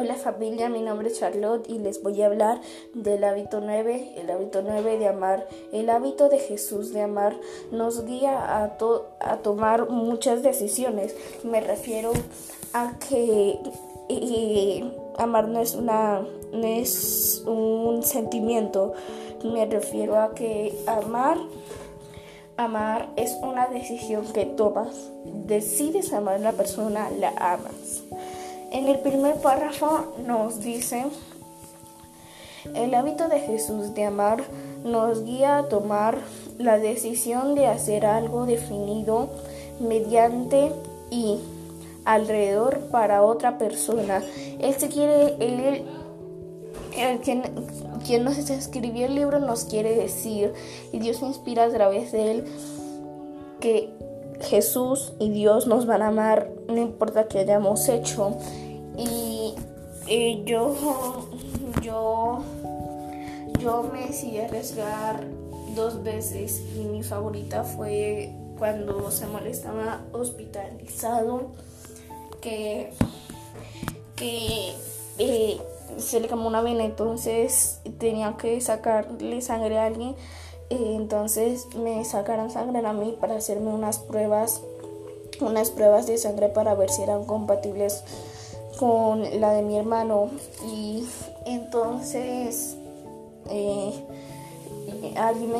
Hola familia, mi nombre es Charlotte y les voy a hablar del hábito 9, el hábito 9 de amar. El hábito de Jesús de amar nos guía a, a tomar muchas decisiones. Me refiero a que eh, amar no es, una, no es un sentimiento. Me refiero a que amar Amar es una decisión que tomas. Decides amar a una persona, la amas. En el primer párrafo nos dice, el hábito de Jesús de amar nos guía a tomar la decisión de hacer algo definido mediante y alrededor para otra persona. Él se quiere, él, quien, quien nos escribió el libro nos quiere decir, y Dios inspira a través de él, que Jesús y Dios nos van a amar, no importa qué hayamos hecho. Y yo, yo, yo me decidí arriesgar dos veces y mi favorita fue cuando Samuel estaba hospitalizado, que, que eh, se le quemó una vena, entonces tenía que sacarle sangre a alguien entonces me sacaron sangre a mí para hacerme unas pruebas, unas pruebas de sangre para ver si eran compatibles con la de mi hermano. Y entonces eh, alguien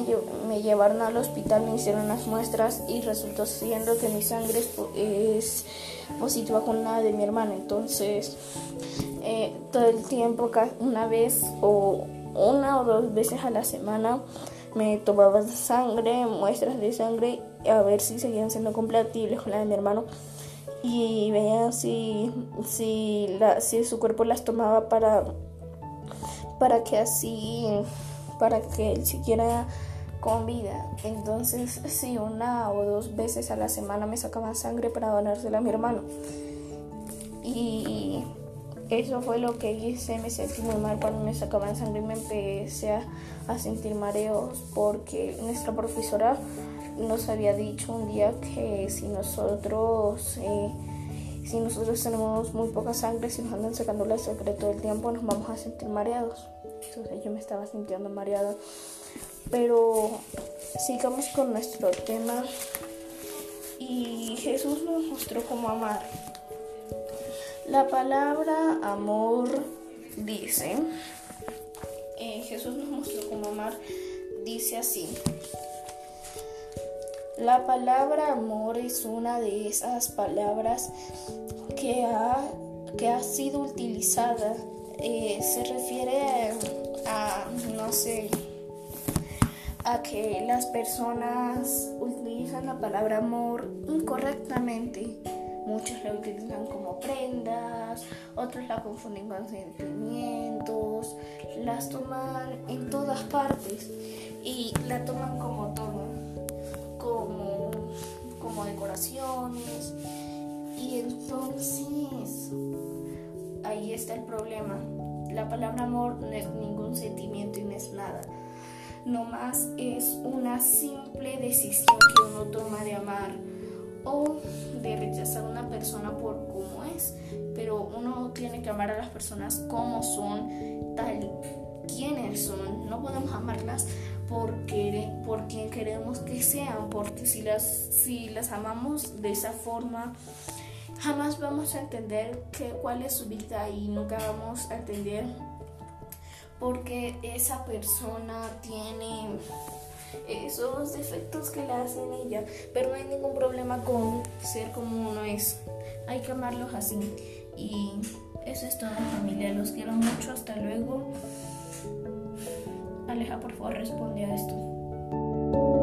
me, llevaron al hospital, me hicieron unas muestras y resultó siendo que mi sangre es, positiva con la de mi hermano. Entonces eh, todo el tiempo, una vez o una o dos veces a la semana, me tomaba sangre, muestras de sangre, a ver si seguían siendo compatibles con la de mi hermano y veían si, si, si su cuerpo las tomaba para, para que así, para que él siguiera con vida. Entonces, sí, una o dos veces a la semana me sacaban sangre para donársela a mi hermano. Y eso fue lo que hice, me sentí muy mal cuando me sacaban sangre y me empecé a, sentir mareos porque nuestra profesora nos había dicho un día que si nosotros eh, si nosotros tenemos muy poca sangre, si nos andan sacando la sangre todo el tiempo, nos vamos a sentir mareados. Entonces yo me estaba sintiendo mareada. Pero sigamos con nuestro tema. Y Jesús nos mostró cómo amar. La palabra amor dice, eh, Jesús nos mostró cómo amar, dice así. La palabra amor es una de esas palabras que ha, que ha sido utilizada. Eh, se refiere a, no sé, a que las personas utilizan la palabra amor incorrectamente Muchos la utilizan como prendas, otros la confunden con sentimientos, las toman en todas partes y la toman como todo, como decoraciones. Y entonces ahí está el problema. La palabra amor no es ningún sentimiento y no es nada. No más es una simple decisión que uno toma de amar o de rechazar a una persona por cómo es, pero uno tiene que amar a las personas como son, tal quienes son. No podemos amarlas porque, sean, porque si las, si las amamos de esa forma, jamás vamos a entender que, cuál es su vida y nunca vamos a entender por qué esa persona tiene esos defectos que le hacen ella, pero no hay ningún problema con ser como uno es. Hay que amarlos así. Y eso es todo, familia. Los quiero mucho. Hasta luego. Aleja, por favor, responde a esto.